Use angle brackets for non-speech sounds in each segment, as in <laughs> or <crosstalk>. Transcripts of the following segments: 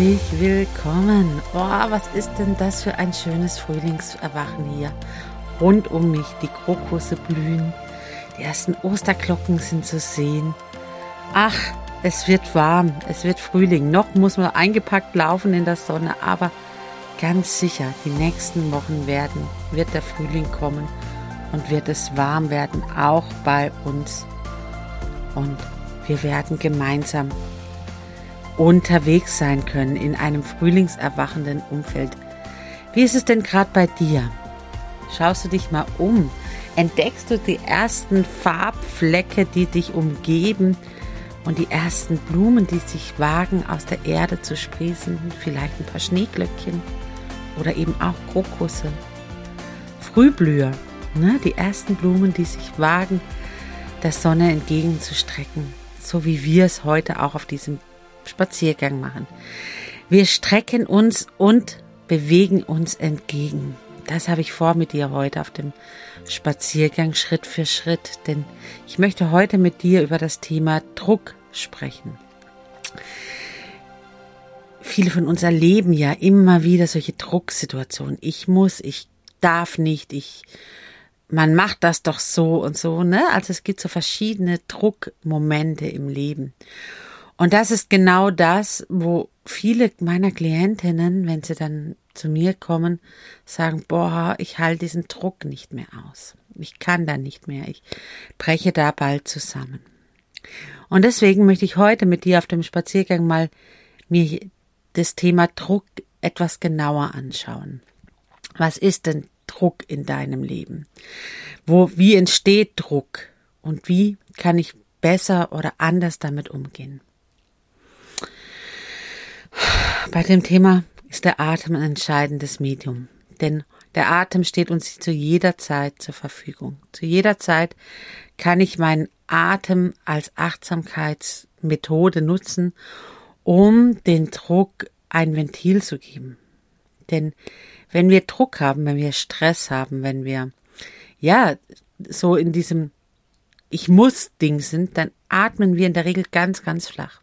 Herzlich willkommen. Oh, was ist denn das für ein schönes Frühlingserwachen hier? Rund um mich, die Krokusse blühen, die ersten Osterglocken sind zu sehen. Ach, es wird warm, es wird Frühling. Noch muss man eingepackt laufen in der Sonne, aber ganz sicher, die nächsten Wochen werden, wird der Frühling kommen und wird es warm werden, auch bei uns. Und wir werden gemeinsam unterwegs sein können in einem frühlingserwachenden Umfeld. Wie ist es denn gerade bei dir? Schaust du dich mal um? Entdeckst du die ersten Farbflecke, die dich umgeben und die ersten Blumen, die sich wagen, aus der Erde zu sprießen? Vielleicht ein paar Schneeglöckchen oder eben auch Krokusse. Frühblüher, ne? die ersten Blumen, die sich wagen, der Sonne entgegenzustrecken, so wie wir es heute auch auf diesem Spaziergang machen. Wir strecken uns und bewegen uns entgegen. Das habe ich vor mit dir heute auf dem Spaziergang Schritt für Schritt, denn ich möchte heute mit dir über das Thema Druck sprechen. Viele von uns erleben ja immer wieder solche Drucksituationen. Ich muss, ich darf nicht, ich, man macht das doch so und so, ne? Also es gibt so verschiedene Druckmomente im Leben. Und das ist genau das, wo viele meiner Klientinnen, wenn sie dann zu mir kommen, sagen, boah, ich halte diesen Druck nicht mehr aus. Ich kann da nicht mehr. Ich breche da bald zusammen. Und deswegen möchte ich heute mit dir auf dem Spaziergang mal mir das Thema Druck etwas genauer anschauen. Was ist denn Druck in deinem Leben? Wo, wie entsteht Druck? Und wie kann ich besser oder anders damit umgehen? Bei dem Thema ist der Atem ein entscheidendes Medium, denn der Atem steht uns zu jeder Zeit zur Verfügung. Zu jeder Zeit kann ich meinen Atem als Achtsamkeitsmethode nutzen, um den Druck ein Ventil zu geben. Denn wenn wir Druck haben, wenn wir Stress haben, wenn wir ja so in diesem Ich muss Ding sind, dann atmen wir in der Regel ganz, ganz flach.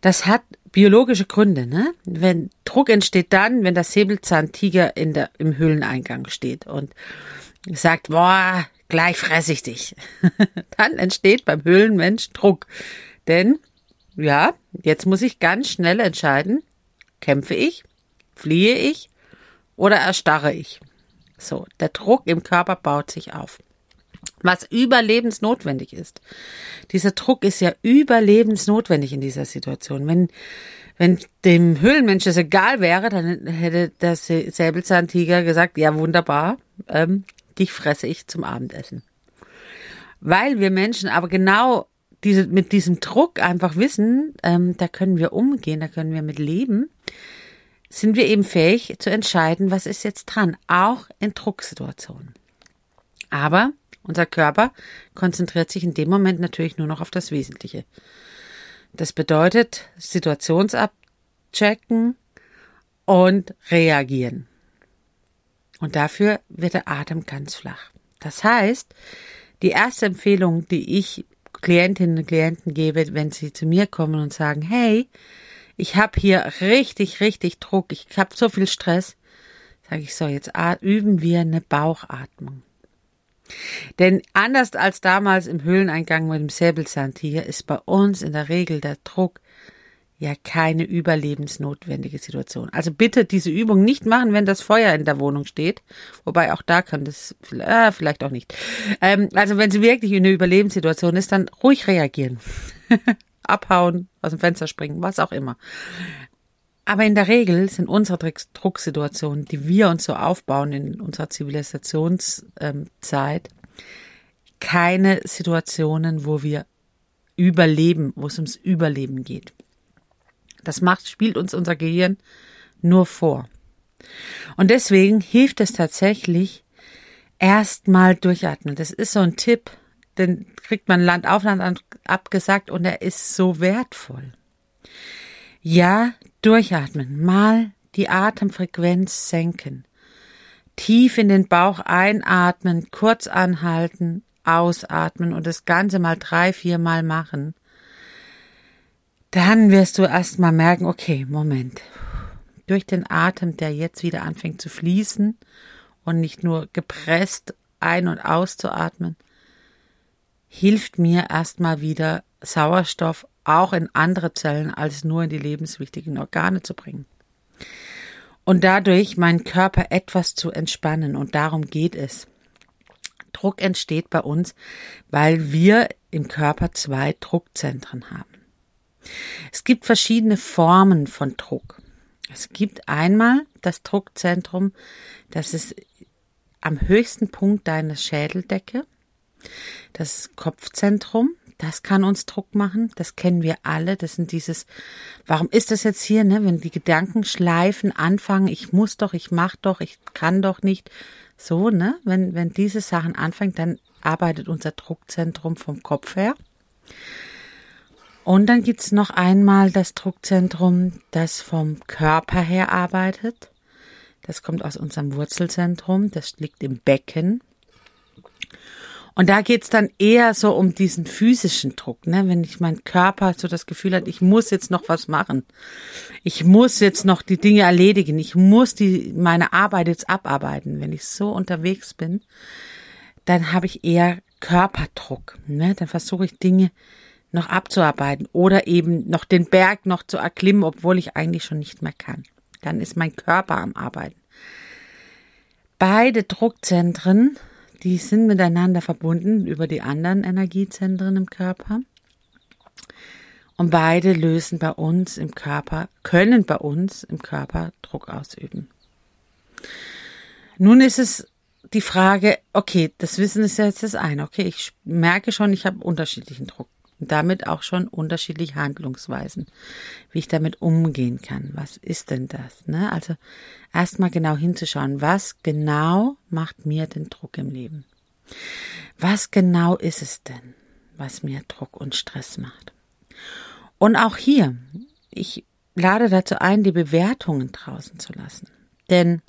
Das hat biologische Gründe, ne? Wenn Druck entsteht dann, wenn der Säbelzahntiger in der, im Höhleneingang steht und sagt, boah, gleich fress ich dich. <laughs> dann entsteht beim Höhlenmensch Druck. Denn, ja, jetzt muss ich ganz schnell entscheiden, kämpfe ich, fliehe ich oder erstarre ich. So, der Druck im Körper baut sich auf was überlebensnotwendig ist. Dieser Druck ist ja überlebensnotwendig in dieser Situation. Wenn, wenn dem Höhlenmensch es egal wäre, dann hätte der Säbelzahntiger gesagt, ja wunderbar, ähm, dich fresse ich zum Abendessen. Weil wir Menschen aber genau diese, mit diesem Druck einfach wissen, ähm, da können wir umgehen, da können wir mit leben, sind wir eben fähig zu entscheiden, was ist jetzt dran, auch in Drucksituationen. Aber unser Körper konzentriert sich in dem Moment natürlich nur noch auf das Wesentliche. Das bedeutet Situationsabchecken und reagieren. Und dafür wird der Atem ganz flach. Das heißt, die erste Empfehlung, die ich Klientinnen und Klienten gebe, wenn sie zu mir kommen und sagen, hey, ich habe hier richtig, richtig Druck, ich habe so viel Stress, sage ich so, jetzt üben wir eine Bauchatmung. Denn anders als damals im Höhleneingang mit dem Säbelzahntiger ist bei uns in der Regel der Druck ja keine überlebensnotwendige Situation. Also bitte diese Übung nicht machen, wenn das Feuer in der Wohnung steht. Wobei auch da kann das äh, vielleicht auch nicht. Ähm, also wenn sie wirklich in einer Überlebenssituation ist, dann ruhig reagieren. <laughs> Abhauen, aus dem Fenster springen, was auch immer. Aber in der Regel sind unsere Drucksituationen, die wir uns so aufbauen in unserer Zivilisationszeit, keine Situationen, wo wir überleben, wo es ums Überleben geht. Das macht, spielt uns unser Gehirn nur vor. Und deswegen hilft es tatsächlich, erstmal durchatmen. Das ist so ein Tipp, den kriegt man Land auf Land abgesagt und er ist so wertvoll. Ja, durchatmen, mal die Atemfrequenz senken. Tief in den Bauch einatmen, kurz anhalten, ausatmen und das Ganze mal drei, vier Mal machen dann wirst du erstmal merken, okay, Moment. Durch den Atem, der jetzt wieder anfängt zu fließen und nicht nur gepresst ein- und auszuatmen, hilft mir erstmal wieder Sauerstoff auch in andere Zellen als nur in die lebenswichtigen Organe zu bringen. Und dadurch meinen Körper etwas zu entspannen. Und darum geht es. Druck entsteht bei uns, weil wir im Körper zwei Druckzentren haben. Es gibt verschiedene Formen von Druck. Es gibt einmal das Druckzentrum, das ist am höchsten Punkt deiner Schädeldecke. Das Kopfzentrum, das kann uns Druck machen. Das kennen wir alle. Das sind dieses, warum ist das jetzt hier, ne? Wenn die Gedanken schleifen, anfangen, ich muss doch, ich mach doch, ich kann doch nicht. So, ne? Wenn, wenn diese Sachen anfangen, dann arbeitet unser Druckzentrum vom Kopf her. Und dann gibt's noch einmal das Druckzentrum, das vom Körper her arbeitet. Das kommt aus unserem Wurzelzentrum, das liegt im Becken. Und da geht's dann eher so um diesen physischen Druck, ne? wenn ich mein Körper so das Gefühl hat, ich muss jetzt noch was machen. Ich muss jetzt noch die Dinge erledigen. Ich muss die, meine Arbeit jetzt abarbeiten. Wenn ich so unterwegs bin, dann habe ich eher Körperdruck. Ne? Dann versuche ich Dinge noch abzuarbeiten oder eben noch den Berg noch zu erklimmen, obwohl ich eigentlich schon nicht mehr kann. Dann ist mein Körper am Arbeiten. Beide Druckzentren, die sind miteinander verbunden über die anderen Energiezentren im Körper. Und beide lösen bei uns im Körper, können bei uns im Körper Druck ausüben. Nun ist es die Frage, okay, das Wissen ist jetzt das eine. Okay, ich merke schon, ich habe unterschiedlichen Druck und damit auch schon unterschiedliche Handlungsweisen, wie ich damit umgehen kann. Was ist denn das? Ne? Also erstmal genau hinzuschauen, was genau macht mir den Druck im Leben? Was genau ist es denn, was mir Druck und Stress macht? Und auch hier, ich lade dazu ein, die Bewertungen draußen zu lassen. Denn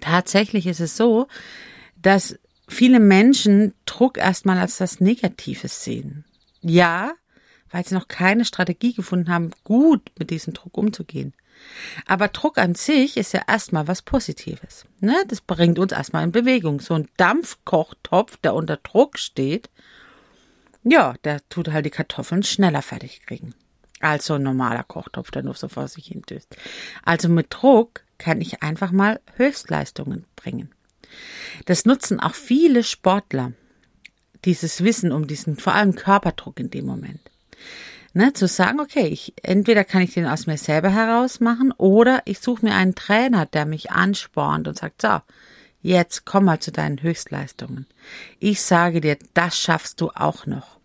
tatsächlich ist es so, dass viele Menschen Druck erstmal als das Negatives sehen. Ja, weil sie noch keine Strategie gefunden haben, gut mit diesem Druck umzugehen. Aber Druck an sich ist ja erstmal was Positives. Ne? Das bringt uns erstmal in Bewegung. So ein Dampfkochtopf, der unter Druck steht, ja, der tut halt die Kartoffeln schneller fertig kriegen. Als so ein normaler Kochtopf, der nur so vor sich hin döst. Also mit Druck kann ich einfach mal Höchstleistungen bringen. Das nutzen auch viele Sportler dieses Wissen um diesen vor allem Körperdruck in dem Moment. Ne, zu sagen, okay, ich, entweder kann ich den aus mir selber heraus machen oder ich suche mir einen Trainer, der mich anspornt und sagt, so, jetzt komm mal zu deinen Höchstleistungen. Ich sage dir, das schaffst du auch noch.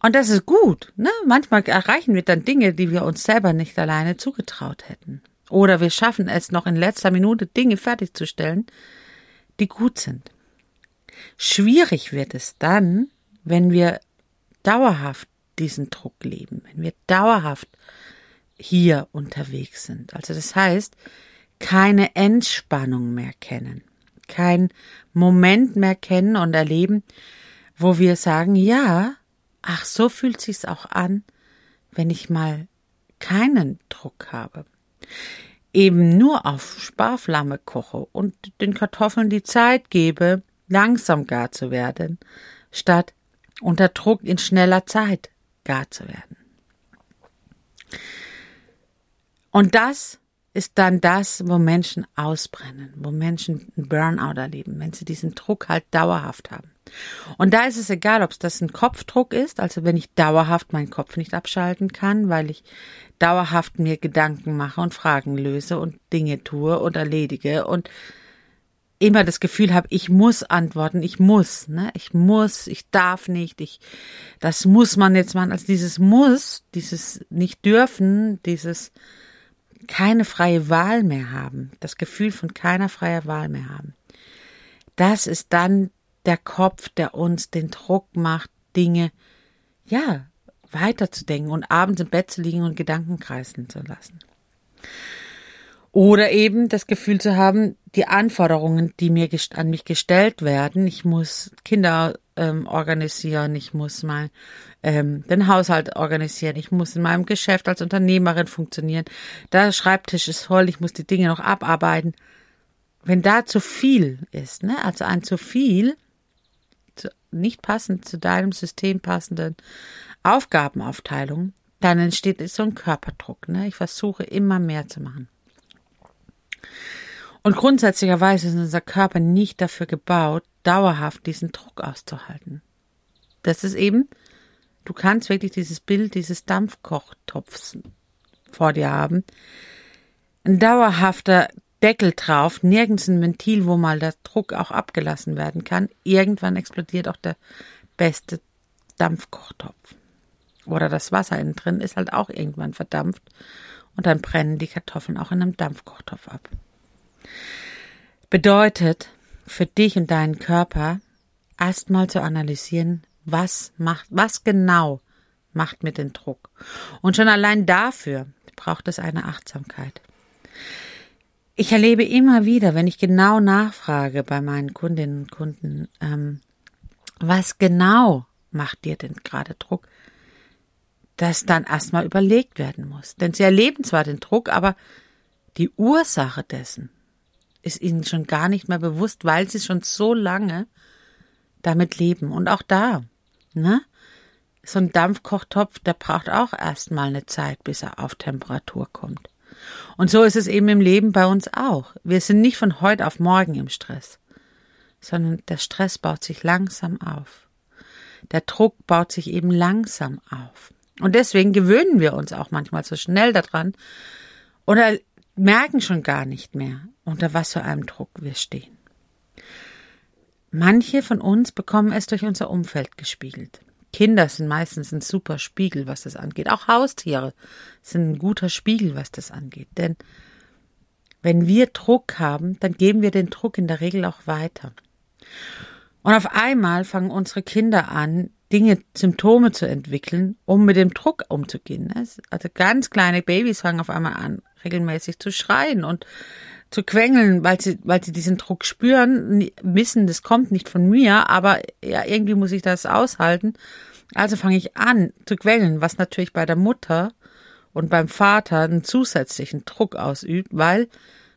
Und das ist gut. Ne? Manchmal erreichen wir dann Dinge, die wir uns selber nicht alleine zugetraut hätten. Oder wir schaffen es noch in letzter Minute Dinge fertigzustellen, die gut sind. Schwierig wird es dann, wenn wir dauerhaft diesen Druck leben, wenn wir dauerhaft hier unterwegs sind. Also das heißt, keine Entspannung mehr kennen, kein Moment mehr kennen und erleben, wo wir sagen, ja, ach, so fühlt sich's auch an, wenn ich mal keinen Druck habe. Eben nur auf Sparflamme koche und den Kartoffeln die Zeit gebe, langsam gar zu werden, statt unter Druck in schneller Zeit gar zu werden. Und das ist dann das, wo Menschen ausbrennen, wo Menschen einen Burnout erleben, wenn sie diesen Druck halt dauerhaft haben. Und da ist es egal, ob es das ein Kopfdruck ist, also wenn ich dauerhaft meinen Kopf nicht abschalten kann, weil ich dauerhaft mir Gedanken mache und Fragen löse und Dinge tue und erledige und immer das Gefühl habe, ich muss antworten, ich muss, ne? Ich muss, ich darf nicht, ich, das muss man jetzt machen. Also dieses muss, dieses nicht dürfen, dieses keine freie Wahl mehr haben, das Gefühl von keiner freier Wahl mehr haben. Das ist dann der Kopf, der uns den Druck macht, Dinge, ja, weiterzudenken und abends im Bett zu liegen und Gedanken kreisen zu lassen. Oder eben das Gefühl zu haben, die Anforderungen, die mir an mich gestellt werden, ich muss Kinder ähm, organisieren, ich muss mal ähm, den Haushalt organisieren, ich muss in meinem Geschäft als Unternehmerin funktionieren, der Schreibtisch ist voll, ich muss die Dinge noch abarbeiten. Wenn da zu viel ist, ne, also ein zu viel, zu, nicht passend zu deinem System passenden Aufgabenaufteilung, dann entsteht so ein Körperdruck. Ne? Ich versuche immer mehr zu machen. Und grundsätzlicherweise ist unser Körper nicht dafür gebaut, dauerhaft diesen Druck auszuhalten. Das ist eben, du kannst wirklich dieses Bild dieses Dampfkochtopfs vor dir haben. Ein dauerhafter Deckel drauf, nirgends ein Ventil, wo mal der Druck auch abgelassen werden kann. Irgendwann explodiert auch der beste Dampfkochtopf. Oder das Wasser innen drin ist halt auch irgendwann verdampft und dann brennen die Kartoffeln auch in einem Dampfkochtopf ab. Bedeutet für dich und deinen Körper erstmal zu analysieren, was macht, was genau macht mir den Druck. Und schon allein dafür braucht es eine Achtsamkeit. Ich erlebe immer wieder, wenn ich genau nachfrage bei meinen Kundinnen und Kunden, ähm, was genau macht dir denn gerade Druck, dass dann erstmal überlegt werden muss. Denn sie erleben zwar den Druck, aber die Ursache dessen ist ihnen schon gar nicht mehr bewusst, weil sie schon so lange damit leben. Und auch da, ne? So ein Dampfkochtopf, der braucht auch erstmal eine Zeit, bis er auf Temperatur kommt. Und so ist es eben im Leben bei uns auch. Wir sind nicht von heute auf morgen im Stress, sondern der Stress baut sich langsam auf. Der Druck baut sich eben langsam auf. Und deswegen gewöhnen wir uns auch manchmal so schnell daran oder merken schon gar nicht mehr, unter was für einem Druck wir stehen. Manche von uns bekommen es durch unser Umfeld gespiegelt. Kinder sind meistens ein super Spiegel, was das angeht. Auch Haustiere sind ein guter Spiegel, was das angeht. Denn wenn wir Druck haben, dann geben wir den Druck in der Regel auch weiter. Und auf einmal fangen unsere Kinder an, Dinge, Symptome zu entwickeln, um mit dem Druck umzugehen. Also ganz kleine Babys fangen auf einmal an, regelmäßig zu schreien und zu quengeln, weil sie, weil sie diesen Druck spüren, wissen, das kommt nicht von mir, aber ja, irgendwie muss ich das aushalten. Also fange ich an zu quengeln, was natürlich bei der Mutter und beim Vater einen zusätzlichen Druck ausübt, weil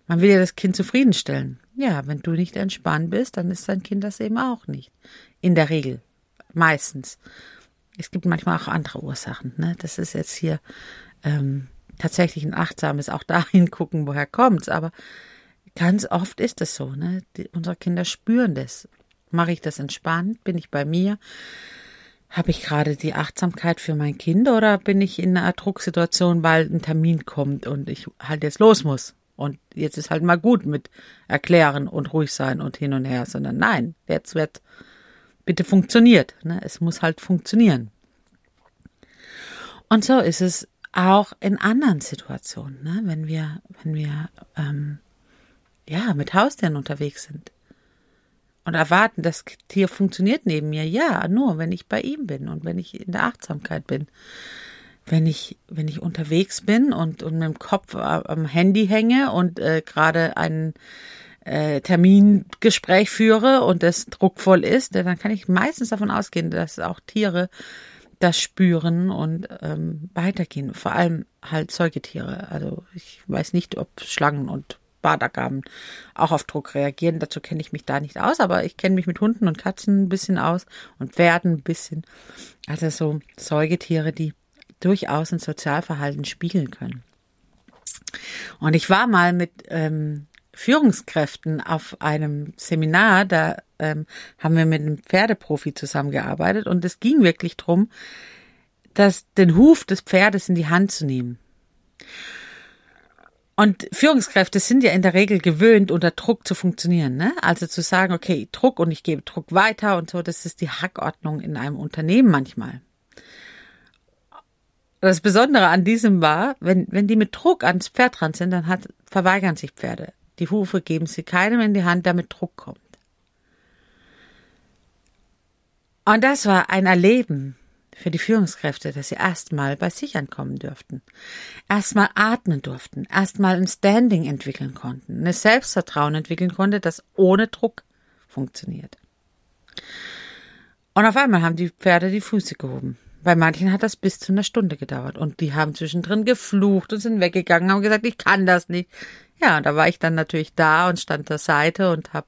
man will ja das Kind zufriedenstellen. Ja, wenn du nicht entspannt bist, dann ist dein Kind das eben auch nicht. In der Regel. Meistens. Es gibt manchmal auch andere Ursachen. Ne? Das ist jetzt hier ähm, tatsächlich ein achtsames auch dahin gucken, woher kommt's. Aber ganz oft ist es so, ne? Die, unsere Kinder spüren das. Mache ich das entspannt? Bin ich bei mir? Habe ich gerade die Achtsamkeit für mein Kind oder bin ich in einer Drucksituation, weil ein Termin kommt und ich halt jetzt los muss? Und jetzt ist halt mal gut mit erklären und ruhig sein und hin und her, sondern nein, jetzt wird bitte funktioniert. Ne? Es muss halt funktionieren. Und so ist es auch in anderen Situationen, ne? wenn wir, wenn wir ähm, ja mit Haustieren unterwegs sind und erwarten, das Tier funktioniert neben mir. Ja, nur wenn ich bei ihm bin und wenn ich in der Achtsamkeit bin. Wenn ich, wenn ich unterwegs bin und, und mit dem Kopf am Handy hänge und äh, gerade ein äh, Termingespräch führe und es druckvoll ist, dann kann ich meistens davon ausgehen, dass auch Tiere das spüren und ähm, weitergehen. Vor allem halt Säugetiere. Also ich weiß nicht, ob Schlangen und Bartagaben auch auf Druck reagieren. Dazu kenne ich mich da nicht aus, aber ich kenne mich mit Hunden und Katzen ein bisschen aus und Pferden ein bisschen. Also so Säugetiere, die durchaus ein Sozialverhalten spiegeln können. Und ich war mal mit ähm, Führungskräften auf einem Seminar, da ähm, haben wir mit einem Pferdeprofi zusammengearbeitet und es ging wirklich drum, dass den Huf des Pferdes in die Hand zu nehmen. Und Führungskräfte sind ja in der Regel gewöhnt, unter Druck zu funktionieren. Ne? Also zu sagen, okay, Druck und ich gebe Druck weiter und so, das ist die Hackordnung in einem Unternehmen manchmal. Das Besondere an diesem war, wenn, wenn die mit Druck ans Pferd dran sind, dann hat, verweigern sich Pferde. Die Hufe geben sie keinem in die Hand, der mit Druck kommt. Und das war ein Erleben für die Führungskräfte, dass sie erstmal bei sich ankommen dürften, erstmal atmen durften, erstmal ein Standing entwickeln konnten, ein Selbstvertrauen entwickeln konnte, das ohne Druck funktioniert. Und auf einmal haben die Pferde die Füße gehoben. Bei manchen hat das bis zu einer Stunde gedauert und die haben zwischendrin geflucht und sind weggegangen, haben gesagt, ich kann das nicht. Ja, da war ich dann natürlich da und stand der Seite und habe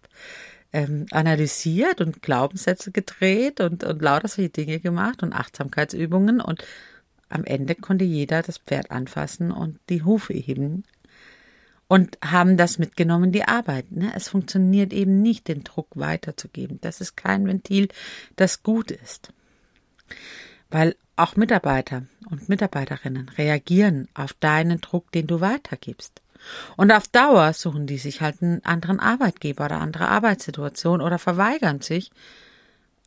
ähm, analysiert und Glaubenssätze gedreht und, und lauter solche Dinge gemacht und Achtsamkeitsübungen und am Ende konnte jeder das Pferd anfassen und die Hufe heben und haben das mitgenommen, die Arbeit. Ne? Es funktioniert eben nicht, den Druck weiterzugeben. Das ist kein Ventil, das gut ist weil auch Mitarbeiter und Mitarbeiterinnen reagieren auf deinen Druck, den du weitergibst. Und auf Dauer suchen die sich halt einen anderen Arbeitgeber oder andere Arbeitssituation oder verweigern sich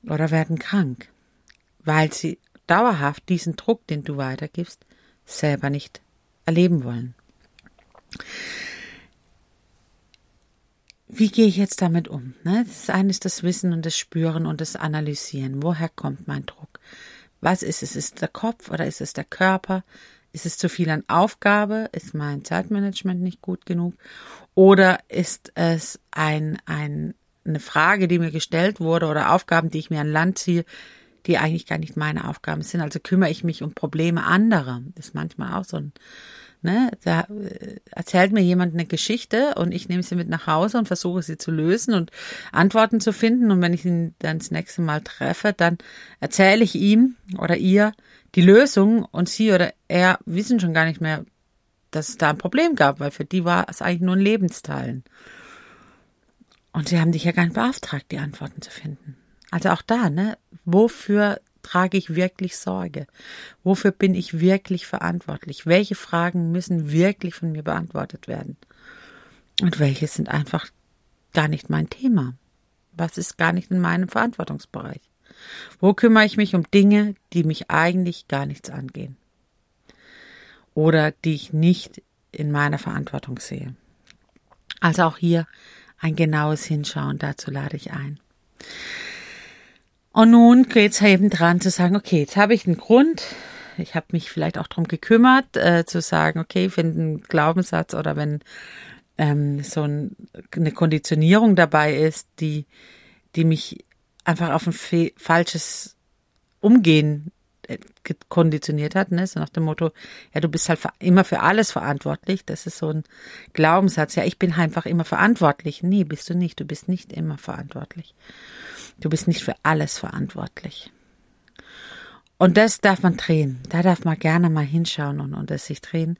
oder werden krank, weil sie dauerhaft diesen Druck, den du weitergibst, selber nicht erleben wollen. Wie gehe ich jetzt damit um? Ne? Das eine ist das Wissen und das Spüren und das Analysieren. Woher kommt mein Druck? Was ist es? Ist es der Kopf oder ist es der Körper? Ist es zu viel an Aufgabe? Ist mein Zeitmanagement nicht gut genug? Oder ist es ein, ein, eine Frage, die mir gestellt wurde oder Aufgaben, die ich mir an Land ziehe, die eigentlich gar nicht meine Aufgaben sind? Also kümmere ich mich um Probleme anderer. Das ist manchmal auch so ein Ne, da äh, erzählt mir jemand eine Geschichte und ich nehme sie mit nach Hause und versuche sie zu lösen und Antworten zu finden. Und wenn ich ihn dann das nächste Mal treffe, dann erzähle ich ihm oder ihr die Lösung und sie oder er wissen schon gar nicht mehr, dass es da ein Problem gab, weil für die war es eigentlich nur ein Lebensteilen. Und sie haben dich ja gar nicht beauftragt, die Antworten zu finden. Also auch da, ne? Wofür trage ich wirklich Sorge? Wofür bin ich wirklich verantwortlich? Welche Fragen müssen wirklich von mir beantwortet werden? Und welche sind einfach gar nicht mein Thema? Was ist gar nicht in meinem Verantwortungsbereich? Wo kümmere ich mich um Dinge, die mich eigentlich gar nichts angehen? Oder die ich nicht in meiner Verantwortung sehe? Also auch hier ein genaues Hinschauen, dazu lade ich ein. Und nun geht's eben dran zu sagen, okay, jetzt habe ich einen Grund. Ich habe mich vielleicht auch drum gekümmert, äh, zu sagen, okay, wenn ein Glaubenssatz oder wenn ähm, so ein, eine Konditionierung dabei ist, die, die mich einfach auf ein falsches Umgehen konditioniert hat, ne? so nach dem Motto, ja, du bist halt immer für alles verantwortlich. Das ist so ein Glaubenssatz. Ja, ich bin einfach immer verantwortlich. Nee, bist du nicht. Du bist nicht immer verantwortlich. Du bist nicht für alles verantwortlich. Und das darf man drehen. Da darf man gerne mal hinschauen und, und es sich drehen.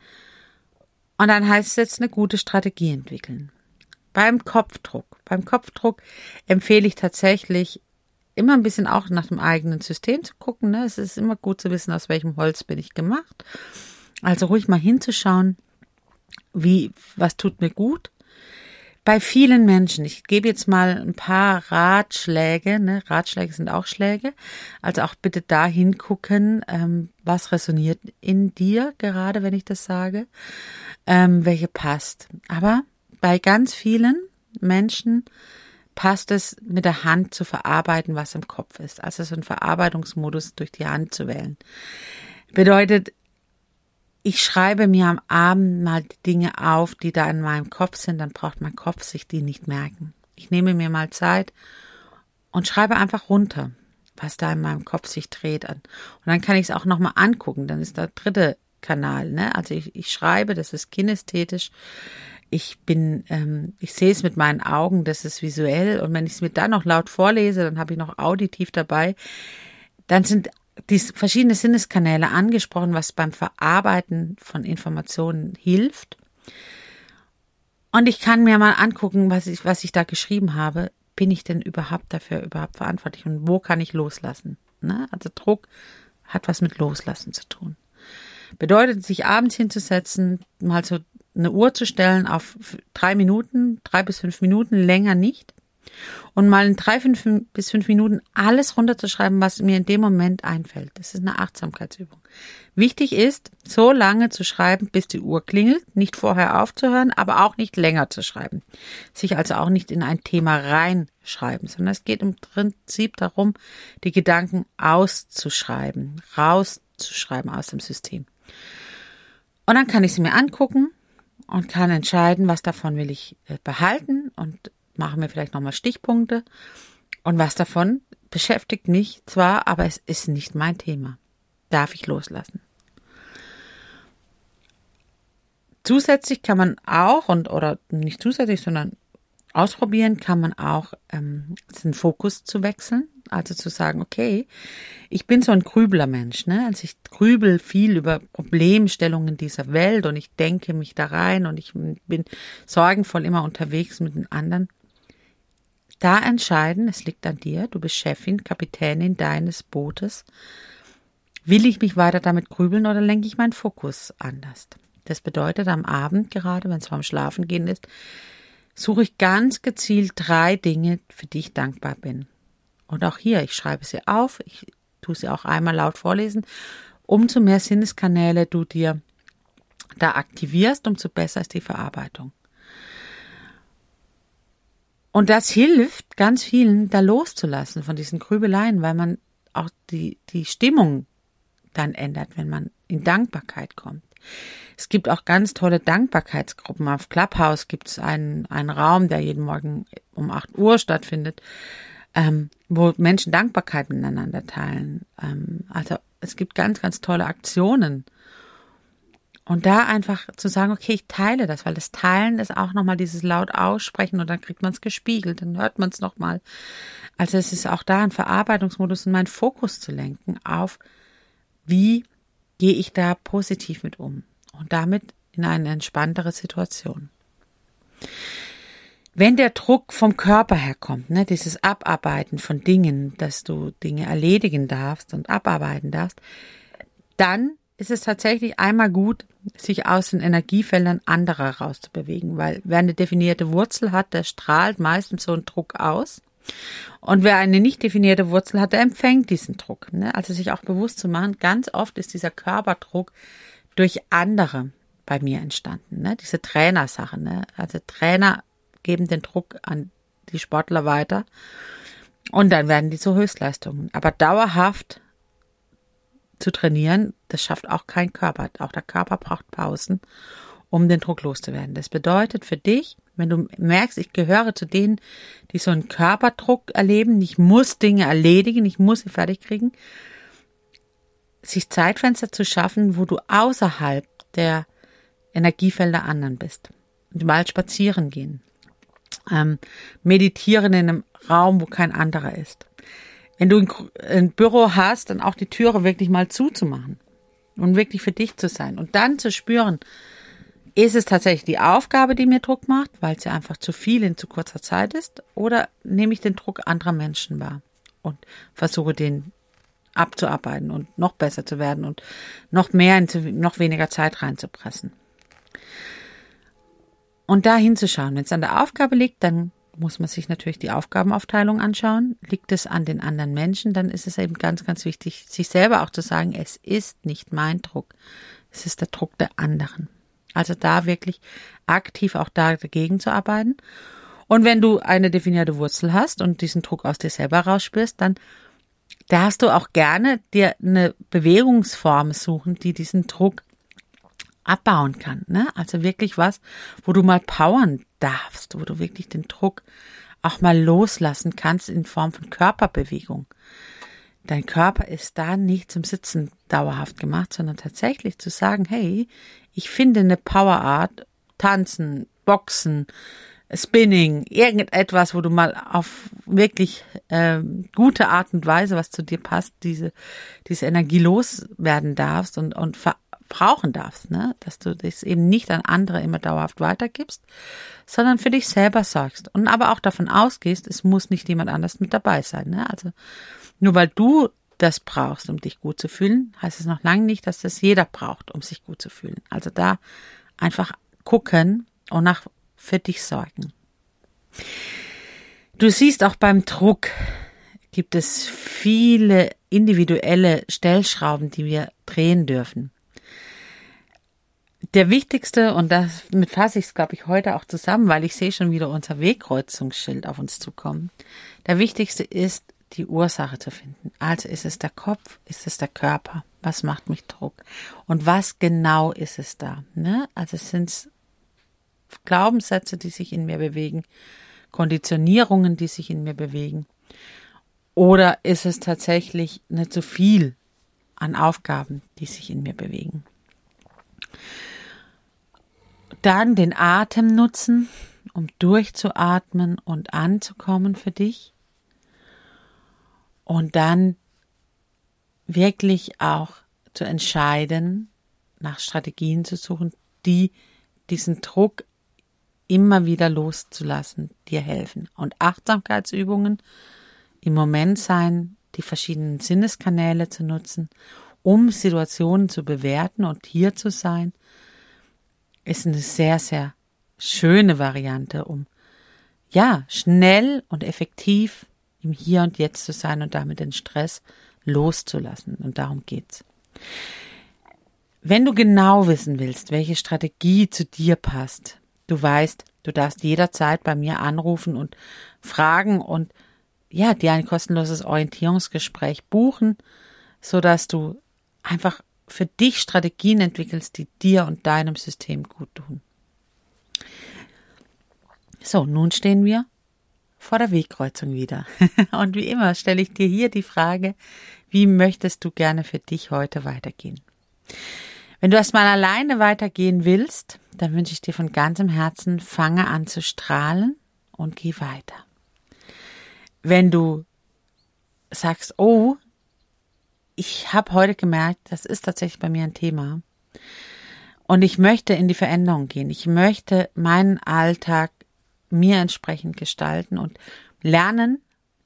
Und dann heißt es jetzt eine gute Strategie entwickeln. Beim Kopfdruck. Beim Kopfdruck empfehle ich tatsächlich immer ein bisschen auch nach dem eigenen System zu gucken. Ne? Es ist immer gut zu wissen, aus welchem Holz bin ich gemacht. Also ruhig mal hinzuschauen, wie, was tut mir gut bei vielen Menschen, ich gebe jetzt mal ein paar Ratschläge, ne? Ratschläge sind auch Schläge, also auch bitte da hingucken, ähm, was resoniert in dir gerade, wenn ich das sage, ähm, welche passt. Aber bei ganz vielen Menschen passt es mit der Hand zu verarbeiten, was im Kopf ist. Also so ein Verarbeitungsmodus durch die Hand zu wählen. Bedeutet, ich schreibe mir am Abend mal die Dinge auf, die da in meinem Kopf sind, dann braucht mein Kopf sich die nicht merken. Ich nehme mir mal Zeit und schreibe einfach runter, was da in meinem Kopf sich dreht. Und dann kann ich es auch nochmal angucken. Dann ist der dritte Kanal, ne? Also ich, ich schreibe, das ist kinästhetisch. Ich bin, ähm, ich sehe es mit meinen Augen, das ist visuell und wenn ich es mir dann noch laut vorlese, dann habe ich noch auditiv dabei, dann sind die verschiedene Sinneskanäle angesprochen, was beim Verarbeiten von Informationen hilft. Und ich kann mir mal angucken, was ich, was ich da geschrieben habe. Bin ich denn überhaupt dafür überhaupt verantwortlich und wo kann ich loslassen? Ne? Also Druck hat was mit Loslassen zu tun. Bedeutet, sich abends hinzusetzen, mal so eine Uhr zu stellen auf drei Minuten, drei bis fünf Minuten, länger nicht. Und mal in drei fünf bis fünf Minuten alles runterzuschreiben, was mir in dem Moment einfällt. Das ist eine Achtsamkeitsübung. Wichtig ist, so lange zu schreiben, bis die Uhr klingelt, nicht vorher aufzuhören, aber auch nicht länger zu schreiben. Sich also auch nicht in ein Thema reinschreiben, sondern es geht im Prinzip darum, die Gedanken auszuschreiben, rauszuschreiben aus dem System. Und dann kann ich sie mir angucken und kann entscheiden, was davon will ich äh, behalten und mache mir vielleicht nochmal Stichpunkte. Und was davon beschäftigt mich zwar, aber es ist nicht mein Thema. Darf ich loslassen. Zusätzlich kann man auch, und oder nicht zusätzlich, sondern ausprobieren kann man auch ähm, den Fokus zu wechseln. Also zu sagen, okay, ich bin so ein Grübler-Mensch, ne? Also ich grübel viel über Problemstellungen dieser Welt und ich denke mich da rein und ich bin sorgenvoll immer unterwegs mit den anderen. Da entscheiden, es liegt an dir, du bist Chefin, Kapitänin deines Bootes. Will ich mich weiter damit grübeln oder lenke ich meinen Fokus anders? Das bedeutet am Abend, gerade wenn es vorm Schlafengehen ist, suche ich ganz gezielt drei Dinge, für die ich dankbar bin. Und auch hier, ich schreibe sie auf, ich tue sie auch einmal laut vorlesen. Umso mehr Sinneskanäle du dir da aktivierst, umso besser ist die Verarbeitung. Und das hilft ganz vielen, da loszulassen von diesen Grübeleien, weil man auch die, die Stimmung dann ändert, wenn man in Dankbarkeit kommt. Es gibt auch ganz tolle Dankbarkeitsgruppen. Auf Clubhouse gibt es einen, einen Raum, der jeden Morgen um 8 Uhr stattfindet, ähm, wo Menschen Dankbarkeit miteinander teilen. Ähm, also es gibt ganz, ganz tolle Aktionen. Und da einfach zu sagen, okay, ich teile das, weil das Teilen ist auch nochmal dieses laut aussprechen und dann kriegt man es gespiegelt, dann hört man es nochmal. Also es ist auch da ein Verarbeitungsmodus und meinen Fokus zu lenken auf, wie gehe ich da positiv mit um und damit in eine entspanntere Situation. Wenn der Druck vom Körper herkommt, ne, dieses Abarbeiten von Dingen, dass du Dinge erledigen darfst und abarbeiten darfst, dann ist es tatsächlich einmal gut, sich aus den Energiefeldern anderer rauszubewegen, weil wer eine definierte Wurzel hat, der strahlt meistens so einen Druck aus. Und wer eine nicht definierte Wurzel hat, der empfängt diesen Druck. Ne? Also sich auch bewusst zu machen, ganz oft ist dieser Körperdruck durch andere bei mir entstanden. Ne? Diese Trainersache. Ne? Also Trainer geben den Druck an die Sportler weiter und dann werden die zu Höchstleistungen. Aber dauerhaft zu trainieren, das schafft auch kein Körper. Auch der Körper braucht Pausen, um den Druck loszuwerden. Das bedeutet für dich, wenn du merkst, ich gehöre zu denen, die so einen Körperdruck erleben, ich muss Dinge erledigen, ich muss sie fertig kriegen, sich Zeitfenster zu schaffen, wo du außerhalb der Energiefelder anderen bist. Und mal spazieren gehen. Ähm, meditieren in einem Raum, wo kein anderer ist. Wenn du ein Büro hast, dann auch die Türe wirklich mal zuzumachen und wirklich für dich zu sein und dann zu spüren, ist es tatsächlich die Aufgabe, die mir Druck macht, weil sie einfach zu viel in zu kurzer Zeit ist? Oder nehme ich den Druck anderer Menschen wahr und versuche den abzuarbeiten und noch besser zu werden und noch mehr in noch weniger Zeit reinzupressen? Und da hinzuschauen, wenn es an der Aufgabe liegt, dann muss man sich natürlich die Aufgabenaufteilung anschauen. Liegt es an den anderen Menschen, dann ist es eben ganz, ganz wichtig, sich selber auch zu sagen, es ist nicht mein Druck, es ist der Druck der anderen. Also da wirklich aktiv auch dagegen zu arbeiten. Und wenn du eine definierte Wurzel hast und diesen Druck aus dir selber rausspürst, dann darfst du auch gerne dir eine Bewegungsform suchen, die diesen Druck abbauen kann. Ne? Also wirklich was, wo du mal powern darfst, wo du wirklich den Druck auch mal loslassen kannst in Form von Körperbewegung. Dein Körper ist da nicht zum Sitzen dauerhaft gemacht, sondern tatsächlich zu sagen, hey, ich finde eine Powerart, tanzen, Boxen, Spinning, irgendetwas, wo du mal auf wirklich äh, gute Art und Weise, was zu dir passt, diese, diese Energie loswerden darfst und, und brauchen darfst, ne? Dass du das eben nicht an andere immer dauerhaft weitergibst, sondern für dich selber sorgst. Und aber auch davon ausgehst, es muss nicht jemand anders mit dabei sein, ne? Also nur weil du das brauchst, um dich gut zu fühlen, heißt es noch lange nicht, dass das jeder braucht, um sich gut zu fühlen. Also da einfach gucken und nach für dich sorgen. Du siehst auch beim Druck gibt es viele individuelle Stellschrauben, die wir drehen dürfen. Der wichtigste, und damit fasse ich es, glaube ich, heute auch zusammen, weil ich sehe schon wieder unser Wegkreuzungsschild auf uns zukommen. Der wichtigste ist, die Ursache zu finden. Also ist es der Kopf, ist es der Körper? Was macht mich Druck? Und was genau ist es da? Ne? Also sind es Glaubenssätze, die sich in mir bewegen, Konditionierungen, die sich in mir bewegen? Oder ist es tatsächlich nicht so viel an Aufgaben, die sich in mir bewegen? Dann den Atem nutzen, um durchzuatmen und anzukommen für dich. Und dann wirklich auch zu entscheiden, nach Strategien zu suchen, die diesen Druck immer wieder loszulassen, dir helfen. Und Achtsamkeitsübungen im Moment sein, die verschiedenen Sinneskanäle zu nutzen, um Situationen zu bewerten und hier zu sein, ist eine sehr, sehr schöne Variante, um ja, schnell und effektiv im Hier und Jetzt zu sein und damit den Stress loszulassen. Und darum geht's. Wenn du genau wissen willst, welche Strategie zu dir passt, du weißt, du darfst jederzeit bei mir anrufen und fragen und ja, dir ein kostenloses Orientierungsgespräch buchen, so dass du einfach für dich Strategien entwickelst, die dir und deinem System gut tun. So, nun stehen wir vor der Wegkreuzung wieder. <laughs> Und wie immer stelle ich dir hier die Frage, wie möchtest du gerne für dich heute weitergehen? Wenn du erstmal alleine weitergehen willst, dann wünsche ich dir von ganzem Herzen, fange an zu strahlen und geh weiter. Wenn du sagst, oh, ich habe heute gemerkt, das ist tatsächlich bei mir ein Thema. Und ich möchte in die Veränderung gehen. Ich möchte meinen Alltag mir entsprechend gestalten und lernen,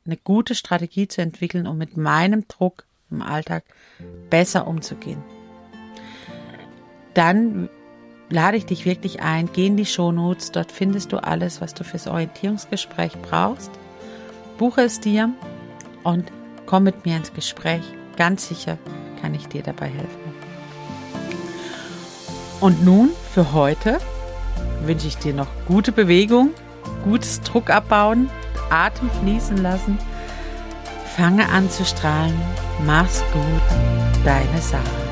eine gute Strategie zu entwickeln, um mit meinem Druck im Alltag besser umzugehen. Dann lade ich dich wirklich ein, geh in die Shownotes, dort findest du alles, was du fürs Orientierungsgespräch brauchst. Buche es dir und komm mit mir ins Gespräch. Ganz sicher kann ich dir dabei helfen. Und nun für heute wünsche ich dir noch gute Bewegung, gutes Druck abbauen, Atem fließen lassen. Fange an zu strahlen. Mach's gut, deine Sarah.